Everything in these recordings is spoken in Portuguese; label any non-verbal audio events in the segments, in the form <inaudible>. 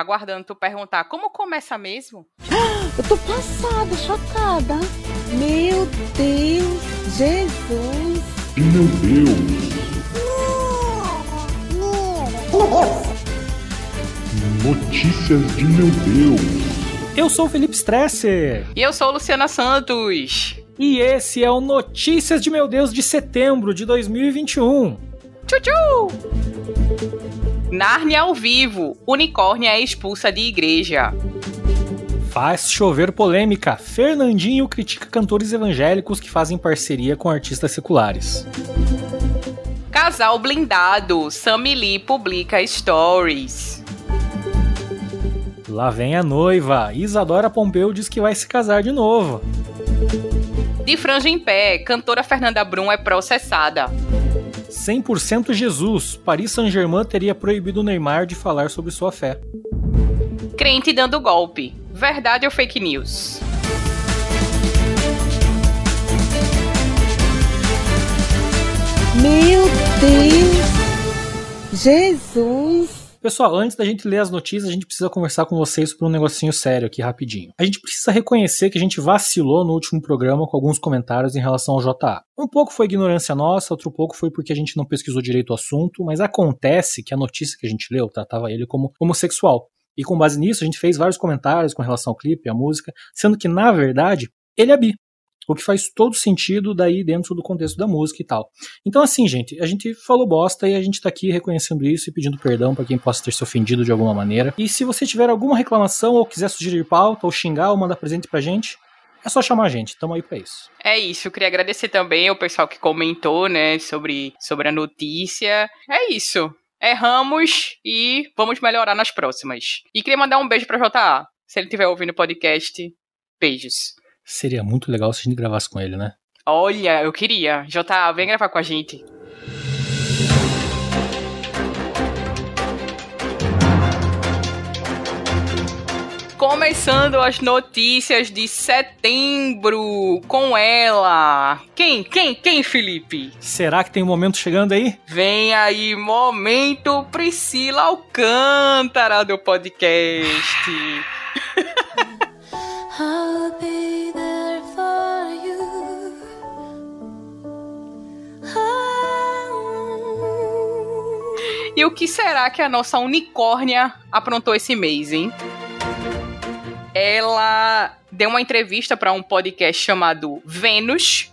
aguardando tu perguntar como começa mesmo. Eu tô passada, chocada. Meu Deus, Jesus. Meu Deus. Notícias de meu Deus. Eu sou o Felipe Stresser. E eu sou Luciana Santos. E esse é o Notícias de Meu Deus de setembro de 2021. Tchau, Nárnia ao vivo. Unicórnia é expulsa de igreja. Faz chover polêmica. Fernandinho critica cantores evangélicos que fazem parceria com artistas seculares. Casal blindado. Sammy Lee publica stories. Lá vem a noiva. Isadora Pompeu diz que vai se casar de novo. De franja em pé, cantora Fernanda Brum é processada. 100% Jesus. Paris Saint-Germain teria proibido o Neymar de falar sobre sua fé. Crente dando golpe. Verdade ou fake news? Meu Deus! Jesus! Pessoal, antes da gente ler as notícias, a gente precisa conversar com vocês sobre um negocinho sério aqui rapidinho. A gente precisa reconhecer que a gente vacilou no último programa com alguns comentários em relação ao JA. Um pouco foi ignorância nossa, outro pouco foi porque a gente não pesquisou direito o assunto, mas acontece que a notícia que a gente leu tratava ele como homossexual. E com base nisso, a gente fez vários comentários com relação ao clipe, à música, sendo que, na verdade, ele é bi. O que faz todo sentido daí dentro do contexto da música e tal. Então, assim, gente, a gente falou bosta e a gente tá aqui reconhecendo isso e pedindo perdão para quem possa ter se ofendido de alguma maneira. E se você tiver alguma reclamação ou quiser sugerir pauta ou xingar ou mandar presente pra gente, é só chamar a gente, tamo aí pra isso. É isso, queria agradecer também ao pessoal que comentou, né, sobre, sobre a notícia. É isso. Erramos e vamos melhorar nas próximas. E queria mandar um beijo pra JA. Se ele estiver ouvindo o podcast, beijos. Seria muito legal se a gente gravasse com ele, né? Olha, eu queria. JA, vem gravar com a gente. Começando as notícias de setembro com ela. Quem? Quem? Quem, Felipe? Será que tem um momento chegando aí? Vem aí, momento Priscila Alcântara do podcast. <laughs> E o que será que a nossa unicórnia aprontou esse mês, hein? Ela deu uma entrevista para um podcast chamado Vênus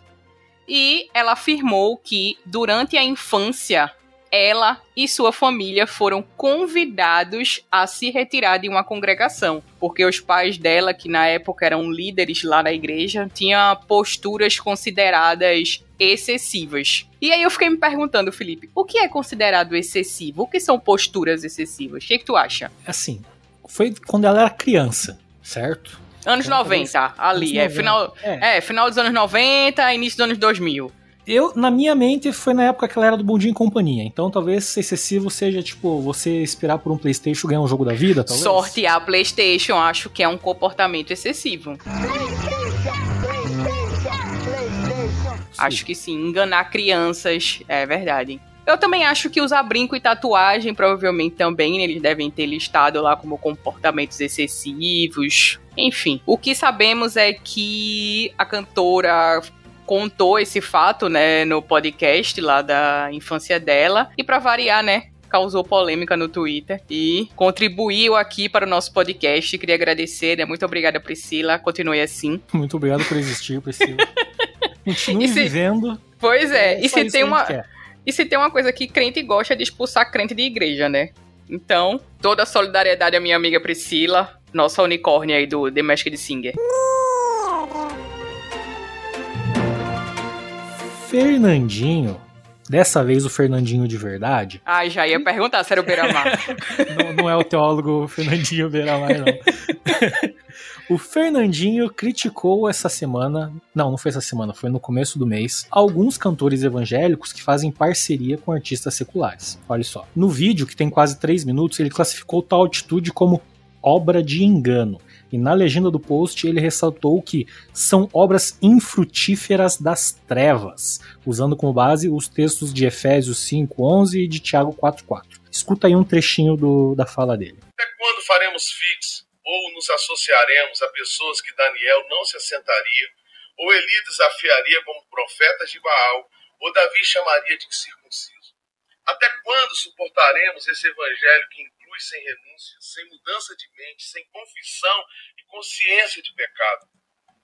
e ela afirmou que durante a infância ela e sua família foram convidados a se retirar de uma congregação, porque os pais dela, que na época eram líderes lá na igreja, tinham posturas consideradas excessivas. E aí eu fiquei me perguntando, Felipe, o que é considerado excessivo? O que são posturas excessivas? O que, é que tu acha? Assim, foi quando ela era criança, certo? Anos Então, 90, ali, anos é 90, final, é. é, final dos anos 90, início dos anos 2000. Eu, na minha mente, foi na época que ela era do Bundinho e Companhia. Então talvez excessivo seja, tipo, você esperar por um Playstation ganhar um jogo da vida, talvez. Sorte a PlayStation, acho que é um comportamento excessivo. Acho que sim, enganar crianças é verdade. Eu também acho que usar brinco e tatuagem, provavelmente também, eles devem ter listado lá como comportamentos excessivos. Enfim, o que sabemos é que a cantora contou esse fato, né, no podcast lá da infância dela. E pra variar, né, causou polêmica no Twitter e contribuiu aqui para o nosso podcast. Queria agradecer, né? Muito obrigada, Priscila. Continue assim. Muito obrigado por existir, Priscila. <laughs> Continue E se- vivendo. Pois é, e só se tem uma. E se tem uma coisa que crente gosta é de expulsar crente de igreja, né? Então, toda a solidariedade à minha amiga Priscila, nossa unicórnia aí do The Masked Singer. Fernandinho, dessa vez o Fernandinho de verdade, Ai, já ia perguntar se era o Beira-Mar. <laughs> não, não é o teólogo Fernandinho Beiramar, não. <laughs> O Fernandinho criticou essa semana, não, não foi essa semana, foi no começo do mês, alguns cantores evangélicos que fazem parceria com artistas seculares. Olha só. No vídeo, que tem quase 3 minutos, ele classificou tal atitude como obra de engano. E na legenda do post ele ressaltou que são obras infrutíferas das trevas, usando como base os textos de Efésios 5:11 e de Tiago 4:4. Escuta aí um trechinho do, da fala dele. Até quando faremos fix ou nos associaremos a pessoas que Daniel não se assentaria, ou Eli desafiaria como profetas de Baal, ou Davi chamaria de circunciso? Até quando suportaremos esse evangelho que inclui sem renúncia, sem mudança de mente, sem confissão e consciência de pecado?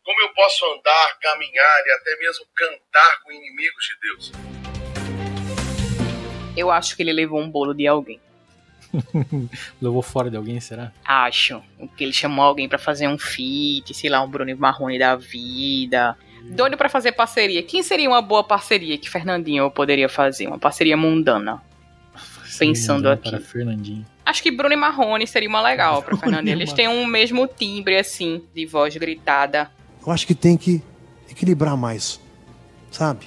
Como eu posso andar, caminhar e até mesmo cantar com inimigos de Deus? Eu acho que ele levou um bolo de alguém. <laughs> Levou fora de alguém, será? Acho. Que ele chamou alguém pra fazer um feat, sei lá, um Bruno Marrone da vida. Doido pra fazer parceria. Quem seria uma boa parceria que Fernandinho poderia fazer? Uma parceria mundana. Pensando aqui. Para Fernandinho. Acho que Bruno e Marrone seria uma legal pra <laughs> e Eles têm um mesmo timbre, assim, de voz gritada. Eu acho que tem que equilibrar mais, sabe?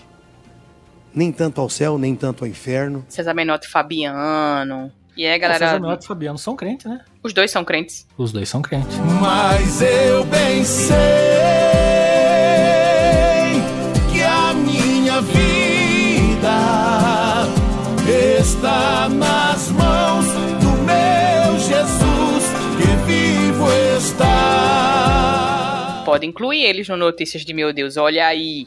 Nem tanto ao céu, nem tanto ao inferno. César Menotti e Fabiano. E Galera, galera. César Menotti e Fabiano são crentes, né? Os dois são crentes. Os dois são crentes. Mas eu bem sei Pode incluir eles no Notícias de Meu Deus. Olha aí.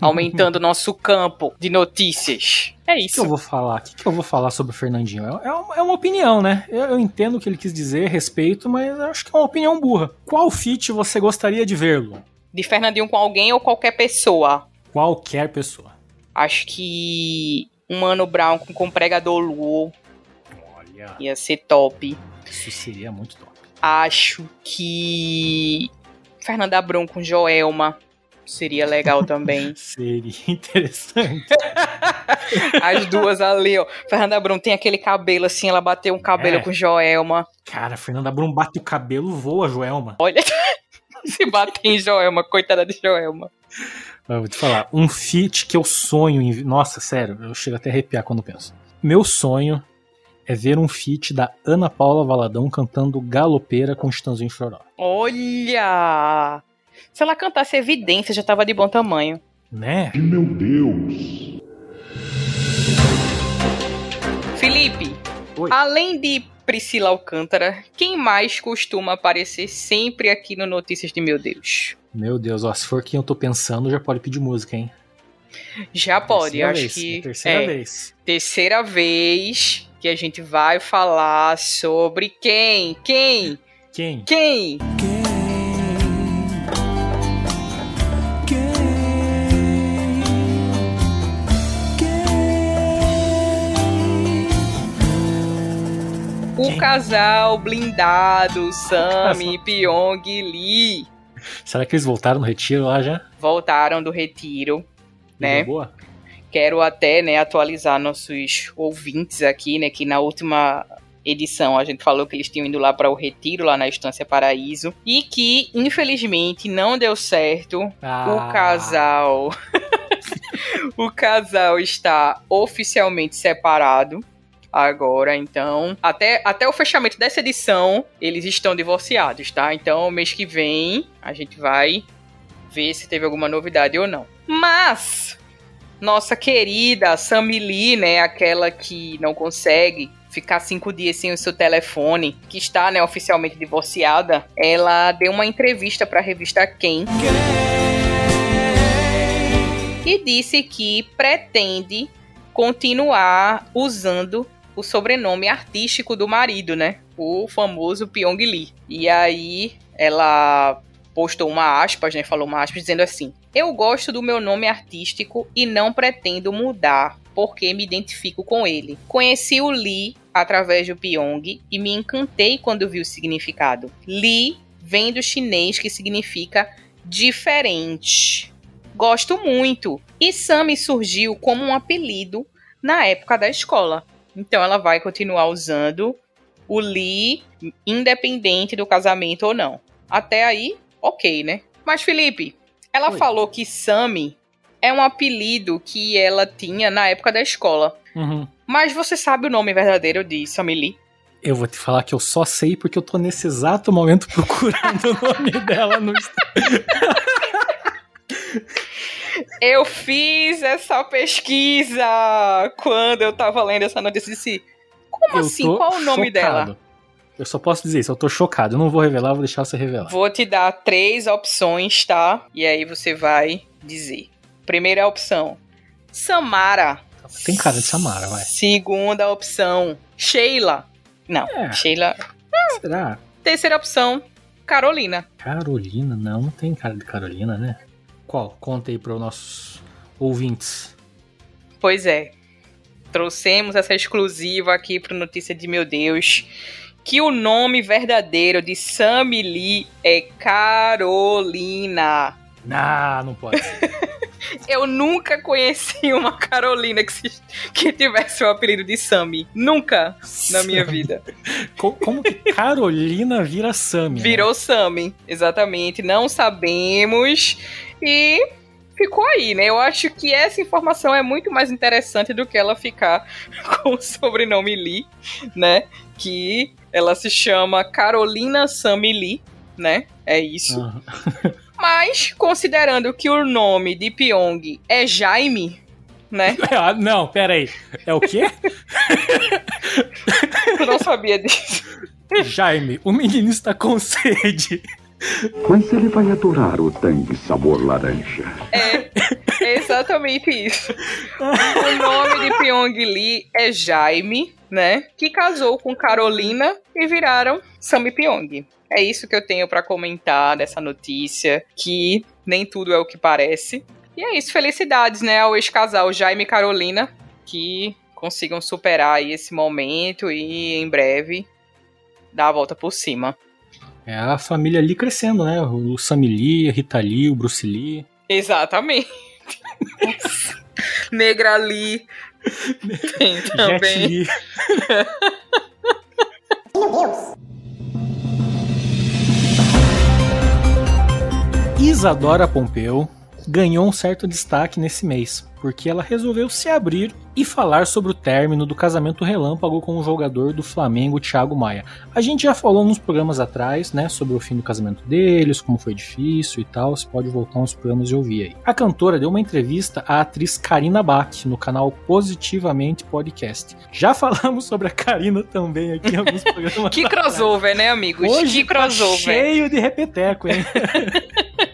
Aumentando o <laughs> nosso campo de notícias. É O que eu isso. vou falar? O que eu vou falar sobre o Fernandinho? É, é uma, é uma opinião, né? Eu, eu entendo o que ele quis dizer, respeito, mas acho que é uma opinião burra. Qual feat você gostaria de vê-lo? De Fernandinho com alguém ou qualquer pessoa. Qualquer pessoa. Acho que um Mano Brown com, com Pregador Lu Olha, ia ser top. isso seria muito top. Acho que Fernanda Brum com Joelma seria legal também. <laughs> Seria interessante. <laughs> As duas ali, ó. Fernanda Brum tem aquele cabelo assim, ela bateu um cabelo É. com Joelma. Cara, Fernanda Brum bate o cabelo, voa, Joelma. Olha, <laughs> se bater em Joelma, coitada de Joelma. Eu vou te falar, um feat que eu sonho em. Nossa, sério, eu chego até a arrepiar quando penso. Meu sonho é ver um feat da Ana Paula Valadão cantando Galopeira com Chitãozinho Choró. Olha! Se ela cantasse Evidência, já tava de bom tamanho. Né? Meu Deus. Felipe, Oi. além de Priscila Alcântara, quem mais costuma aparecer sempre aqui no Notícias de Meu Deus? Meu Deus, ó, se for quem eu tô pensando, já pode pedir música, hein? Já pode, Terceira acho vez, que. Terceira é, vez. terceira vez que a gente vai falar sobre quem? Quem? Quem? Quem? O casal blindado, Sami, Pyong e Lee, Será que eles voltaram no retiro lá já? voltaram do retiro, né? Deu Boa? Quero até, né, atualizar nossos ouvintes aqui, né, que na última edição a gente falou que eles tinham ido lá para o retiro lá na Estância Paraíso e que infelizmente não deu certo. Ah. O casal <laughs> O casal está oficialmente separado agora, então, até, até o fechamento dessa edição, eles estão divorciados, tá? Então, mês que vem, a gente vai ver se teve alguma novidade ou não. Mas, nossa querida Sammy Lee, né, aquela que não consegue ficar cinco dias sem o seu telefone, que está, né, oficialmente divorciada, ela deu uma entrevista para a revista Quem e disse que pretende continuar usando o sobrenome artístico do marido, né? O famoso Pyong Lee. E aí ela postou uma aspas, né? Falou uma aspas dizendo assim: Eu gosto do meu nome artístico e não pretendo mudar, porque me identifico com ele. Conheci o Lee através do Pyong e me encantei quando vi o significado. Lee vem do chinês que significa diferente. Gosto muito. E Sammy surgiu como um apelido na época da escola. Então ela vai continuar usando o Lee, independente do casamento ou não. Até aí, ok, né? Mas Felipe, ela Oi. falou que Sammy é um apelido que ela tinha na época da escola. Uhum. Mas você sabe o nome verdadeiro de Sammy Lee? Eu vou te falar que eu só sei porque eu tô nesse exato momento <laughs> procurando o nome dela no. Eu fiz essa pesquisa quando eu tava lendo essa notícia. Disse, Como Eu assim? Qual o nome chocado. dela? Eu só posso dizer isso, eu tô chocado. Eu não vou revelar, vou deixar você revelar. Vou te dar três opções, tá? E aí você vai dizer. Primeira opção, Samara. Tem cara de Samara, vai. Segunda opção, Sheila. Não, É. Sheila. Será? Terceira opção, Carolina. Carolina? Não, não tem cara de Carolina, né? Qual? Conta aí para os nossos ouvintes. Pois é. Trouxemos essa exclusiva aqui pro Notícia de Meu Deus. Que o nome verdadeiro de Sammy Lee é Carolina. Ah, não pode ser. <laughs> Eu nunca conheci uma Carolina que, se- que tivesse o apelido de Sammy. Nunca na minha vida. Co- Como que Carolina vira Sammy? né? Virou Sammy, exatamente. Não sabemos. E ficou aí, né? Eu acho que essa informação é muito mais interessante do que ela ficar <laughs> com o sobrenome Lee, né? Que ela se chama Carolina Sammy Lee, né? É isso. Aham. <laughs> Mas, considerando que o nome de Pyong é Jaime, né? <laughs> Ah, não, pera aí. É o quê? Eu não sabia disso. Jaime, o menino está com sede. Mas ele vai adorar o tangue sabor laranja. É, é exatamente isso. O nome de Pyong Lee é Jaime, né? Que casou com Carolina e viraram Sammy Pyong. É isso que eu tenho pra comentar dessa notícia, que nem tudo é o que parece. E é isso, felicidades, né, ao ex-casal Jaime e Carolina, que consigam superar esse momento e em breve dar a volta por cima. É a família ali crescendo, né? O Sammy Lee, a Rita Lee, o Bruce Lee. Exatamente. <laughs> Negra Lee. Tem Jet também. Li. Isadora Pompeu ganhou um certo destaque nesse mês, porque ela resolveu se abrir e falar sobre o término do casamento relâmpago com o jogador do Flamengo, Thiago Maia. A gente já falou nos programas atrás, né, sobre o fim do casamento deles, como foi difícil e tal, você pode voltar uns programas e ouvir aí. A cantora deu uma entrevista à atriz Karina Bach no canal Positivamente Podcast. Já <laughs> falamos sobre a Karina também aqui em alguns <laughs> programas. Que crossover, né, amigos? Hoje que crossover. tá cheio de repeteco, hein? <laughs>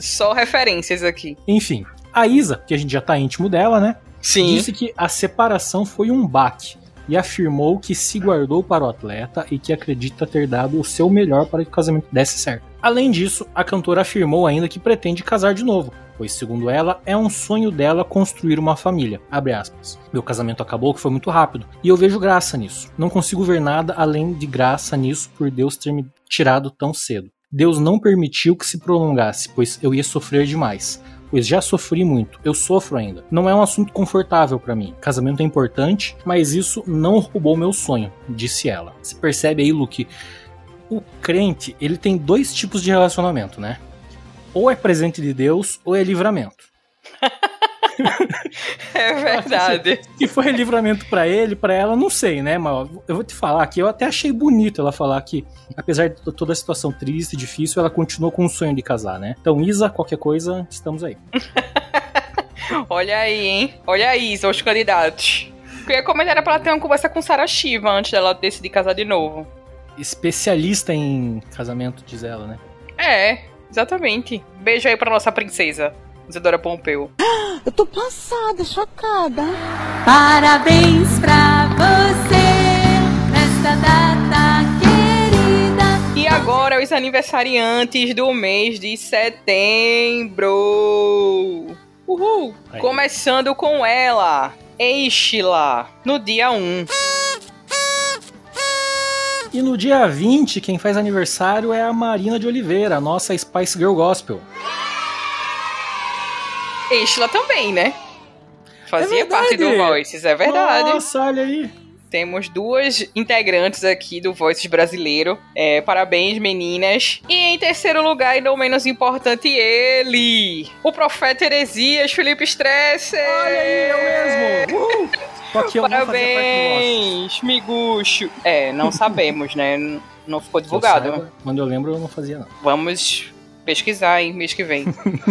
Só referências aqui. Enfim, a Isa, que a gente já tá íntimo dela, né? Sim. Disse que a separação foi um baque e afirmou que se guardou para o atleta e que acredita ter dado o seu melhor para que o casamento desse certo. Além disso, a cantora afirmou ainda que pretende casar de novo, pois segundo ela, é um sonho dela construir uma família. Abre aspas. Meu casamento acabou que foi muito rápido e eu vejo graça nisso. Não consigo ver nada além de graça nisso por Deus ter me tirado tão cedo. Deus não permitiu que se prolongasse, pois eu ia sofrer demais. Pois já sofri muito, eu sofro ainda. Não é um assunto confortável para mim. Casamento é importante, mas isso não roubou meu sonho, disse ela. Você percebe aí, Luke, o crente, ele tem dois tipos de relacionamento, né? Ou é presente de Deus, ou é livramento. <laughs> É verdade. Se foi livramento pra ele, pra ela, não sei, né? Mas eu vou te falar que eu até achei bonito ela falar que, apesar de toda a situação triste e difícil, ela continuou com o sonho de casar, né? Então, Isa, qualquer coisa, estamos aí. <laughs> Olha aí, hein? Olha aí, são os candidatos. Eu ia comentar era pra ela ter uma conversa com Sarah Shiva antes dela decidir casar de novo. Especialista em casamento, diz ela, né? É, exatamente. Beijo aí pra nossa princesa, Isadora Pompeu. <gasps> Eu tô passada, chocada. Parabéns pra você nesta data querida. E agora os aniversariantes do mês de setembro. Uhul! Aí. Começando com ela, Eishla, no dia 1. E no dia 20, quem faz aniversário é a Marina de Oliveira, nossa Spice Girl Gospel. Eishla também, né? Fazia É parte do Voices, é verdade. Nossa, olha aí. Temos duas integrantes aqui do Voices brasileiro. É, parabéns, meninas. E em terceiro lugar, e não menos importante, ele, o profeta Heresias, Felipe Stresser. Olha aí, eu mesmo. Que eu fazia parte do Parabéns, miguxo. É, não sabemos, né? Não ficou divulgado. saiba, Quando eu lembro, eu não fazia, não. Vamos pesquisar, hein, mês que vem.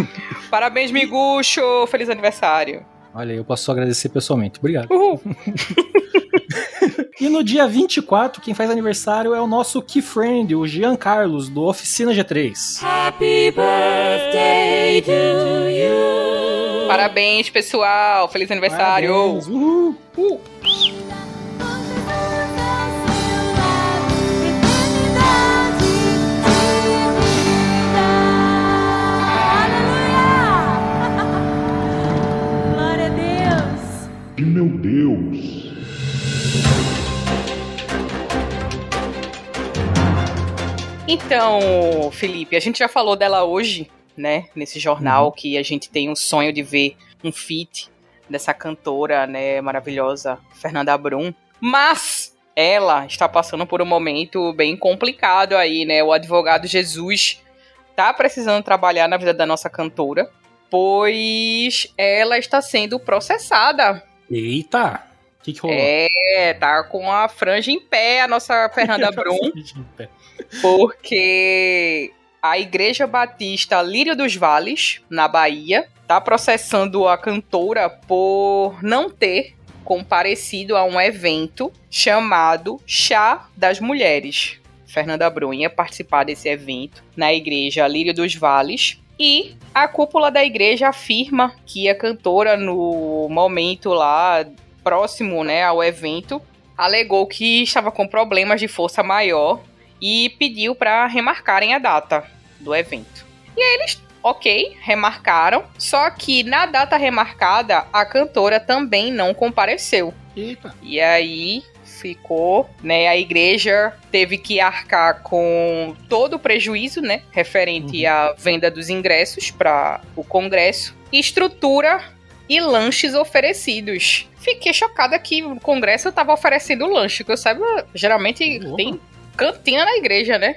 <laughs> Parabéns, miguxo. Feliz aniversário. Olha aí, eu posso só agradecer pessoalmente. Obrigado. Uhul. <laughs> <laughs> E no dia 24, quem faz aniversário é o nosso key friend, o Jean Carlos, do Oficina G3. Happy birthday to you. Parabéns, pessoal. Feliz aniversário. Parabéns, uhul. Uh. Deus! Então, Felipe, a gente já falou dela hoje, né? Nesse jornal Uhum. que a gente tem um sonho de ver um feat dessa cantora, né, maravilhosa, Fernanda Brum. Mas ela está passando por um momento bem complicado aí, né? O advogado Jesus tá precisando trabalhar na vida da nossa cantora, pois ela está sendo processada Eita! O que, que rolou? é, tá com a franja em pé, a nossa Fernanda <laughs> Brum, porque a Igreja Batista Lírio dos Vales, na Bahia, tá processando a cantora por não ter comparecido a um evento chamado Chá das Mulheres. Fernanda Brum ia participar desse evento na Igreja Lírio dos Vales. E a cúpula da igreja afirma que a cantora, no momento lá próximo né, ao evento, alegou que estava com problemas de força maior e pediu para remarcarem a data do evento. E aí eles, ok, remarcaram, só que na data remarcada a cantora também não compareceu. Eita. E aí ficou, né? A igreja teve que arcar com todo o prejuízo, né? Referente à venda dos ingressos para o congresso, estrutura e lanches oferecidos. Fiquei chocada que o congresso estava oferecendo lanche, que eu saiba, geralmente Louco. tem cantina na igreja, né?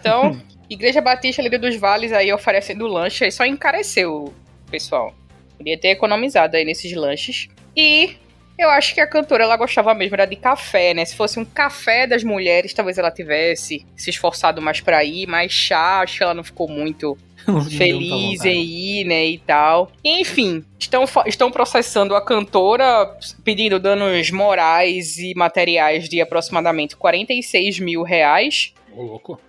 Então, Igreja Batista Líder dos Vales aí oferecendo lanche, aí só encareceu, pessoal. Podia ter economizado aí nesses lanches. E eu acho que a cantora ela gostava mesmo era de café, né? Se fosse um café das mulheres, talvez ela tivesse se esforçado mais pra ir, mas chá, acho que ela não ficou muito <laughs> feliz em ir, né, e tal. Enfim, estão, estão processando a cantora, pedindo danos morais e materiais de aproximadamente 46 mil reais. Ô, louco.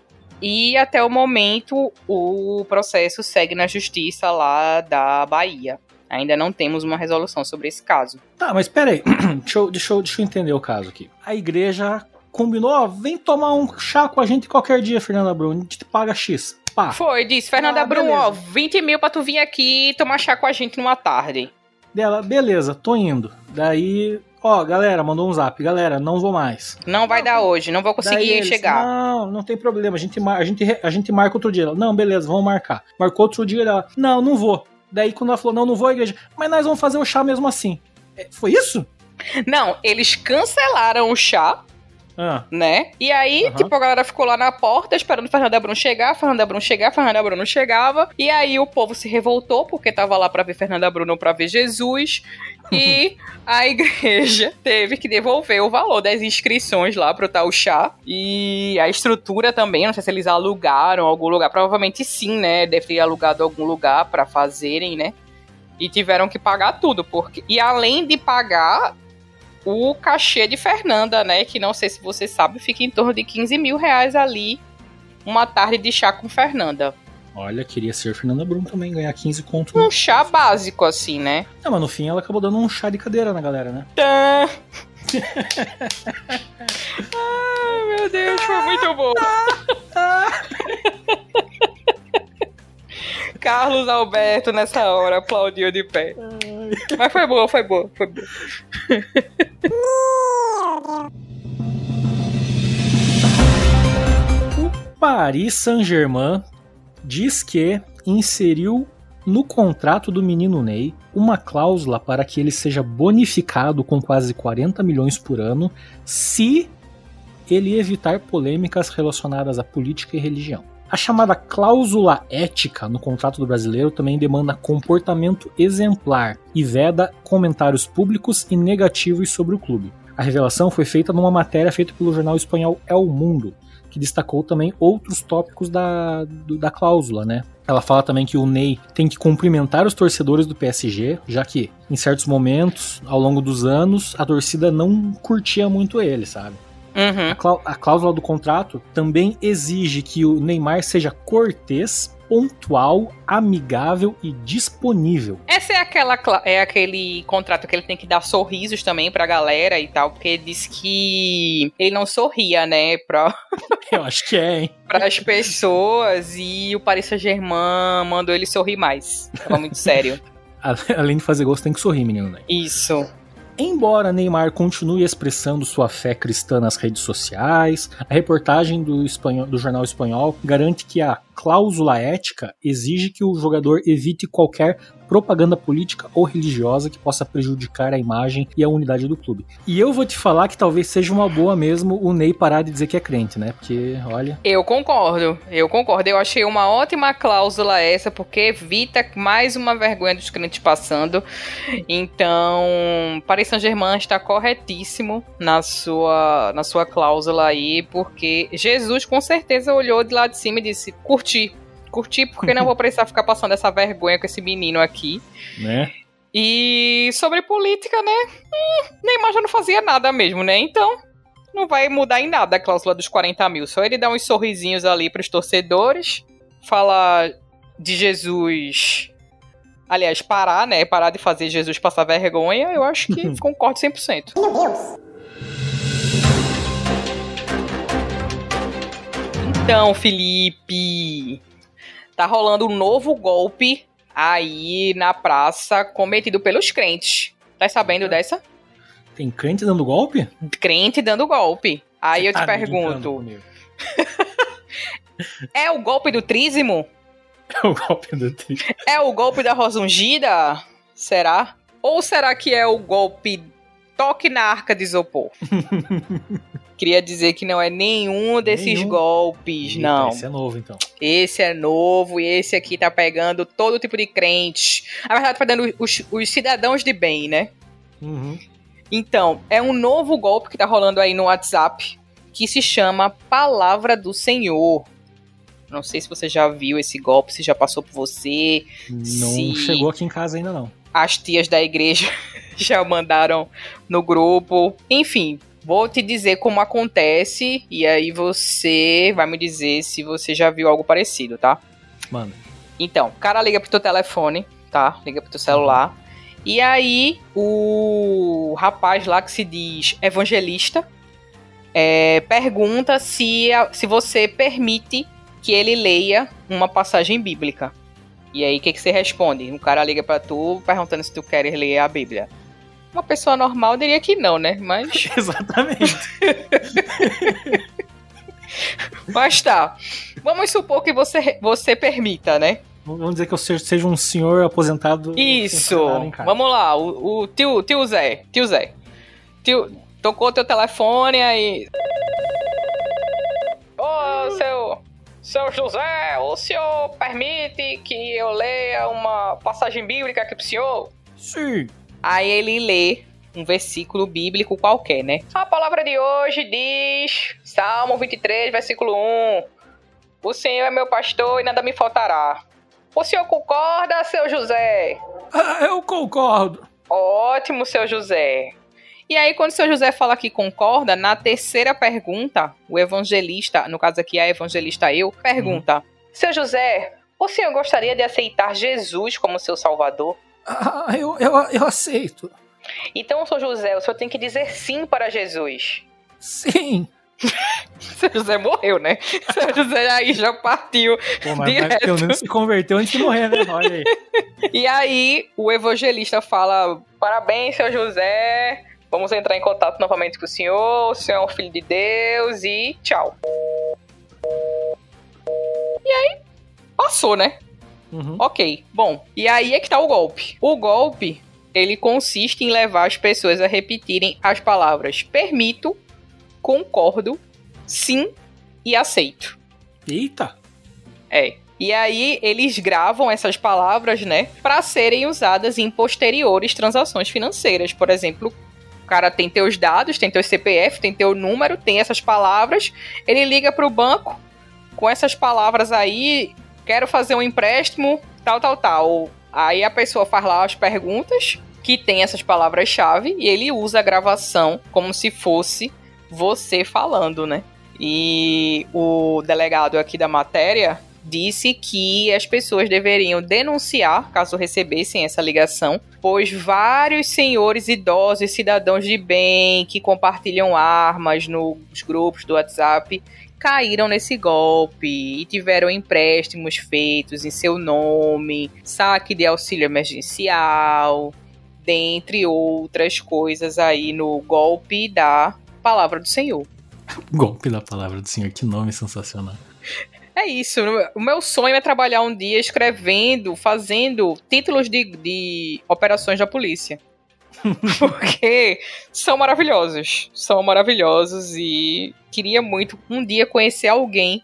E até o momento o processo segue na justiça lá da Bahia. Ainda não temos uma resolução sobre esse caso. Tá, mas pera aí. <clears throat> deixa, eu, deixa, eu, deixa eu entender o caso aqui. A igreja combinou, ó, vem tomar um chá com a gente qualquer dia, Fernanda Bruno. A gente te paga X. Pá. Foi, disse Fernanda Ah, Brum, beleza. ó, 20 mil pra tu vir aqui tomar chá com a gente numa tarde. Dela, beleza, tô indo. Daí, ó, galera, mandou um zap. Galera, não vou mais. Não vai dar hoje, não vou conseguir eles, chegar. Não, não tem problema. A gente, a, gente, a gente marca outro dia. Ela, não, beleza, vamos marcar. Marcou outro dia. Ela, não, não vou. Daí quando ela falou, não, não vou à igreja. Mas nós vamos fazer o chá mesmo assim. É, Foi isso? Não, eles cancelaram o chá, Ah, né? E aí, Aham. tipo, a galera ficou lá na porta esperando Fernanda Brum chegar, Fernanda Brum chegar, Fernanda Brum não chegava. E aí o povo se revoltou porque tava lá pra ver Fernanda Brum, não pra ver Jesus. E <laughs> a igreja teve que devolver o valor das inscrições lá pro tal chá. E a estrutura também, não sei se eles alugaram algum lugar. Provavelmente sim, né? Deve ter alugado algum lugar pra fazerem, né? E tiveram que pagar tudo. porque E além de pagar, o cachê de Fernanda, né? Que não sei se você sabe, fica em torno de 15 mil reais ali. Uma tarde de chá com Fernanda. olha, queria ser Fernanda Brum também, ganhar 15 conto. Um chá básico, assim, né? Não, mas no fim ela acabou dando um chá de cadeira na galera, né? Tã. <laughs> Ai, meu Deus, foi muito bom. <laughs> Carlos Alberto, nessa hora, aplaudiu de pé. Mas foi boa, foi boa, foi boa. Paris Saint-Germain diz que inseriu no contrato do menino Ney uma cláusula para que ele seja bonificado com quase 40 milhões por ano se ele evitar polêmicas relacionadas à política e religião. A chamada cláusula ética no contrato do brasileiro também demanda comportamento exemplar e veda comentários públicos e negativos sobre o clube. A revelação foi feita numa matéria feita pelo jornal espanhol El Mundo, que destacou também outros tópicos da, do- da cláusula, né? Ela fala também que o Ney tem que cumprimentar os torcedores do PSG, já que em certos momentos, ao longo dos anos, a torcida não curtia muito ele, sabe? Uhum. A, clá- a cláusula do contrato também exige que o Neymar seja cortês, pontual, amigável e disponível. Essa é aquela é aquele contrato que ele tem que dar sorrisos também pra galera e tal, porque ele disse que ele não sorria, né, pra, <laughs> Eu acho que é, hein? pras pessoas e o Paris Saint-Germain mandou ele sorrir mais. Tava muito sério. <laughs> Além de fazer você tem que sorrir, menino Ney. Isso. Embora Neymar continue expressando sua fé cristã nas redes sociais, a reportagem do, espanhol- do jornal espanhol garante que a cláusula ética exige que o jogador evite qualquer propaganda política ou religiosa que possa prejudicar a imagem e a unidade do clube. E eu vou te falar que talvez seja uma boa mesmo o Ney parar de dizer que é crente, né? Porque, olha. Eu concordo, eu concordo. Eu achei uma ótima cláusula essa, porque evita mais uma vergonha dos crentes passando. Então, Paris Saint-Germain está corretíssimo na sua, na sua cláusula aí, porque Jesus com certeza olhou de lá de cima e disse: curti. Curti porque não vou precisar ficar passando essa vergonha com esse menino aqui. Né? E sobre política, né? Hum, Neymar já não fazia nada mesmo, né? Então, não vai mudar em nada a cláusula dos 40 mil. Só ele dá uns sorrisinhos ali pros torcedores, falar de Jesus. Aliás, parar, né? Parar de fazer Jesus passar vergonha, eu acho que <laughs> concordo 100%. Então, Felipe, tá rolando um novo golpe aí na praça cometido pelos crentes. Tá sabendo dessa? Tem crente dando golpe? Crente dando golpe. Aí eu te Tá pergunto, <laughs> <laughs> é o golpe do trízimo? É o golpe do tri. É o golpe da Rosungida? Será? Ou será que é o golpe toque na arca de isopor? <laughs> Queria dizer que não é nenhum desses Nenhum? golpes, Eita, não. Esse é novo, então. Esse é novo e esse aqui tá pegando todo tipo de crente. Na verdade, tá pegando os, os cidadãos de bem, né? Uhum. Então, é um novo golpe que tá rolando aí no WhatsApp que se chama Palavra do Senhor. Não sei se você já viu esse golpe, se já passou por você. Não chegou aqui em casa ainda, não. As tias da igreja <laughs> já mandaram no grupo. Enfim, vou te dizer como acontece e aí você vai me dizer se você já viu algo parecido, tá? Mano. Então, o cara liga pro teu telefone, tá? Liga pro teu celular. E aí, o rapaz lá que se diz evangelista é, pergunta se, se você permite que ele leia uma passagem bíblica. E aí, o que, que você responde? Um cara liga pra tu perguntando se tu queres ler a Bíblia. Uma pessoa normal diria que não, né? Mas, <laughs> Exatamente. <laughs> mas tá. Vamos supor que você, você permita, né? Vamos dizer que eu seja, um senhor aposentado. Isso. Vamos lá, o, o tio, tio Zé, tio Zé. Tio, tocou teu telefone aí. Ô, seu, seu José, o senhor permite que eu leia uma passagem bíblica aqui pro senhor? Sim. Aí ele lê um versículo bíblico qualquer, né? A palavra de hoje diz, Salmo 23, versículo 1. O Senhor é meu pastor e nada me faltará. O senhor concorda, seu José? Ah, eu concordo. Ótimo, seu José. E aí, quando o seu José fala que concorda, na terceira pergunta, o evangelista, no caso aqui a evangelista eu, pergunta: Seu José, o senhor gostaria de aceitar Jesus como seu salvador? Ah, eu, eu, eu aceito. Então, seu José, o senhor tem que dizer sim para Jesus. Sim. <laughs> Seu José morreu, né? Seu José aí já partiu. Pô, mas, mas pelo menos se converteu antes de morrer, né? Olha aí. <laughs> E aí, o evangelista fala: Parabéns, seu José. Vamos entrar em contato novamente com o senhor. O senhor é um filho de Deus e tchau. E aí, passou, né? Uhum. Ok, bom. E aí é que tá o golpe. O golpe, ele consiste em levar as pessoas a repetirem as palavras permito, concordo, sim e aceito. Eita. É. E aí eles gravam essas palavras, né, para serem usadas em posteriores transações financeiras, por exemplo, O cara tem teus dados, tem teu CPF, tem teu número, tem essas palavras. Ele liga pro banco com essas palavras aí, quero fazer um empréstimo, tal, tal, tal. Aí a pessoa faz lá as perguntas que tem essas palavras-chave e ele usa a gravação como se fosse você falando, né? E o delegado aqui da matéria disse que as pessoas deveriam denunciar caso recebessem essa ligação, pois vários senhores idosos e cidadãos de bem que compartilham armas nos grupos do WhatsApp caíram nesse golpe e tiveram empréstimos feitos em seu nome, saque de auxílio emergencial, dentre outras coisas aí no golpe da palavra do Senhor. Golpe da palavra do Senhor, que nome sensacional. É isso. O meu sonho é trabalhar um dia escrevendo, fazendo títulos de, de operações da polícia. <laughs> Porque são maravilhosos. São maravilhosos e queria muito um dia conhecer alguém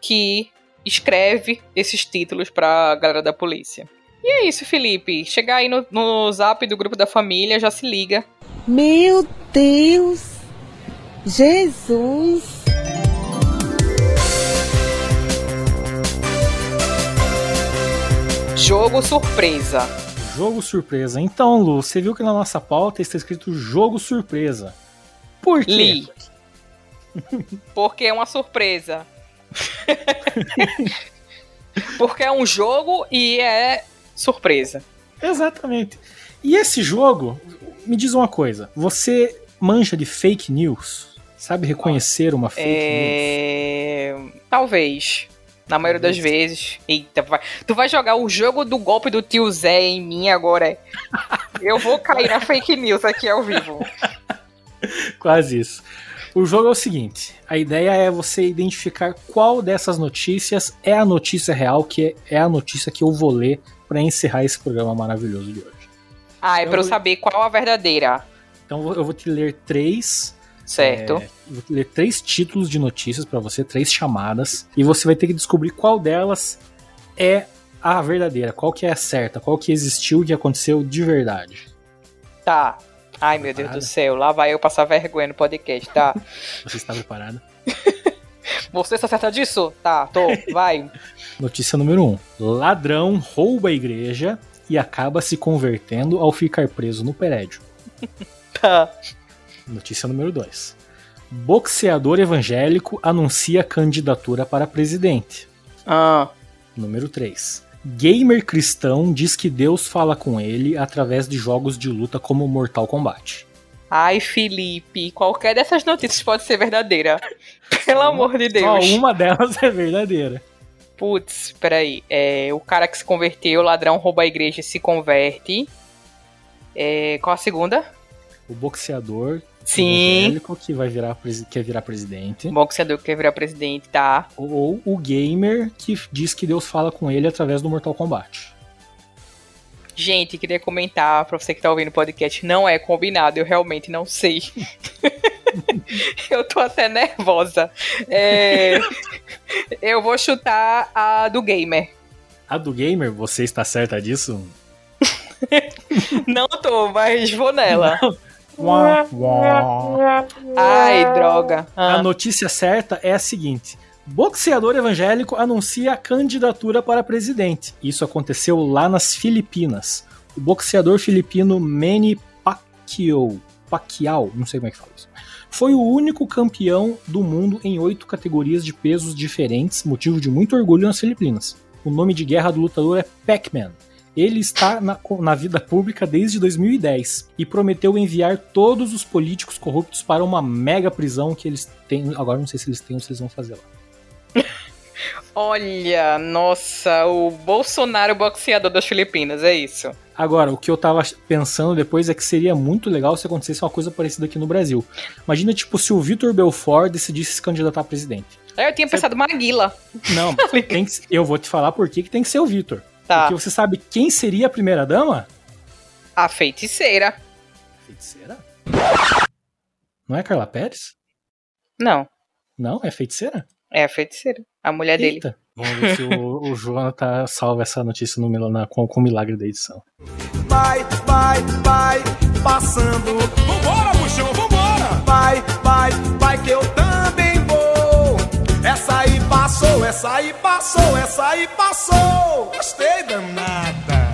que escreve esses títulos pra galera da polícia. E é isso, Felipe. Chegar aí no, no zap do grupo da família, já se liga. Meu Deus! Jesus! Jogo surpresa. Jogo surpresa. Então, Lu, você viu que na nossa pauta está escrito jogo surpresa. Por quê? Li. Porque é uma surpresa. <laughs> Porque é um jogo e é surpresa. Exatamente. E esse jogo, me diz uma coisa. Você mancha de fake news? Sabe reconhecer uma fake news? É... Talvez. Na maioria das vezes. Eita, vai- tu vai jogar o jogo do golpe do tio Zé em mim agora. <laughs> Eu vou cair na fake news aqui ao vivo. <laughs> Quase isso. O jogo é o seguinte: a ideia é você identificar qual dessas notícias é a notícia real, que é a notícia que eu vou ler para encerrar esse programa maravilhoso de hoje. Ah, é pra eu saber qual a verdadeira. Então eu vou te ler três Certo. É, vou ler três títulos de notícias pra você, três chamadas, e você vai ter que descobrir qual delas é a verdadeira, qual que é a certa, qual que existiu, que aconteceu de verdade. Tá. Ai, meu Deus do céu. Lá vai eu passar vergonha no podcast, tá? <laughs> Você está preparado? <laughs> Você está certa disso? Tá, tô. Vai. <laughs> Notícia número 1. Um. Ladrão rouba a igreja e acaba se convertendo ao ficar preso no prédio. Tá. Notícia número 2. Boxeador evangélico anuncia candidatura para presidente. Ah. Número 3. Gamer cristão diz que Deus fala com ele através de jogos de luta como Mortal Kombat. Ai, Felipe, qualquer dessas notícias pode ser verdadeira. <laughs> Pelo amor de Deus. Só uma delas é verdadeira. Putz, peraí. É, o cara que se converteu, o ladrão rouba a igreja e se converte. É, qual a segunda? O boxeador Sim. que vai virar quer virar presidente. O boxeador que quer virar presidente, tá? Ou o gamer que diz que Deus fala com ele através do Mortal Kombat. Gente, queria comentar pra você que tá ouvindo o podcast, não é combinado, eu realmente não sei. <laughs> eu tô até nervosa. É, eu vou chutar a do gamer. A do gamer, você está certa disso? <laughs> Não tô, mas vou nela. Uá, uá. Ai, droga. Ah. A notícia certa é a seguinte: boxeador evangélico anuncia a candidatura para presidente. Isso aconteceu lá nas Filipinas. O boxeador filipino Manny Pacquiao, Pacquiao, não sei como é que fala isso, foi o único campeão do mundo em oito categorias de pesos diferentes, motivo de muito orgulho nas Filipinas. O nome de guerra do lutador é Pac-Man. Ele está na, na vida pública desde 2010 e prometeu enviar todos os políticos corruptos para uma mega prisão que eles têm. Agora não sei se eles têm ou se eles vão fazer lá. <laughs> Olha, nossa, o Bolsonaro boxeador das Filipinas, é isso. Agora, o que eu tava pensando depois é que seria muito legal se acontecesse uma coisa parecida aqui no Brasil. Imagina, tipo, se o Vitor Belfort decidisse se candidatar a presidente. Eu tinha pensado Maguila. Não, <laughs> tem que- eu vou te falar por que tem que ser o Vitor. Tá. Porque você sabe quem seria a primeira dama? A feiticeira. Feiticeira? Não é Carla Pérez? Não, Não, é feiticeira? é a feiticeira. A mulher dele. Eita. Vamos ver se o o Jonathan salva essa notícia no, na, com, com o milagre da edição. Vai, vai, vai, passando. Vambora, buchão, vambora! Vai, vai, vai, que eu também passou, essa aí passou, essa aí passou. Gostei danada.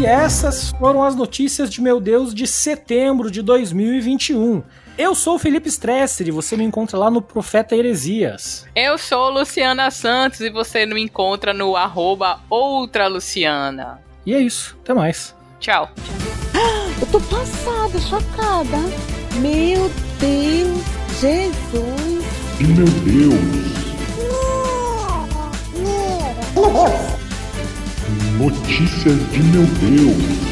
E essas foram as notícias de meu Deus de setembro de 2021. Eu sou o Felipe Stresser e você me encontra lá no Profeta Heresias. Eu sou Luciana Santos e você me encontra no arroba outra Luciana. E é isso, até mais. Tchau. Eu tô passada, chocada. Meu Deus, Jesus. Meu Deus. Notícias de meu Deus.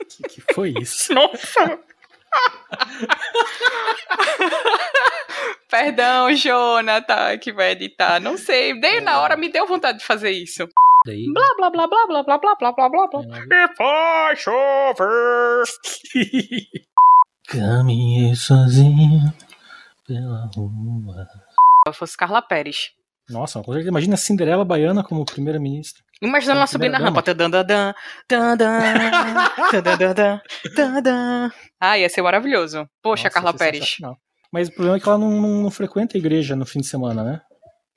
O que, que foi isso? Nossa! Perdão, Jonathan, que vai editar. Não sei, dei na hora, me deu vontade de fazer isso. Daí, Blá, blá, blá, blá, blá, blá, blá, blá, blá, blá, blá. E foi chover. Caminhei sozinho pela rua. Se eu fosse Carla Pérez. Nossa. Imagina a Cinderela Baiana como primeira-ministra. Imagina ela subindo na rampa. Tadã. Ah, ia ser maravilhoso. Poxa, Nossa, Carla Pérez. Mas o problema é que ela não, não- não frequenta a igreja no fim de semana, né?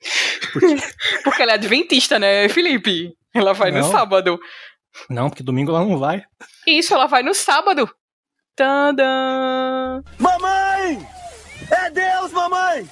<laughs> Porque ela é adventista, né, Felipe? Ela vai no Não. sábado. Não, porque domingo ela não vai. Isso, ela vai no sábado. Tadã. Mamãe! É Deus, mamãe!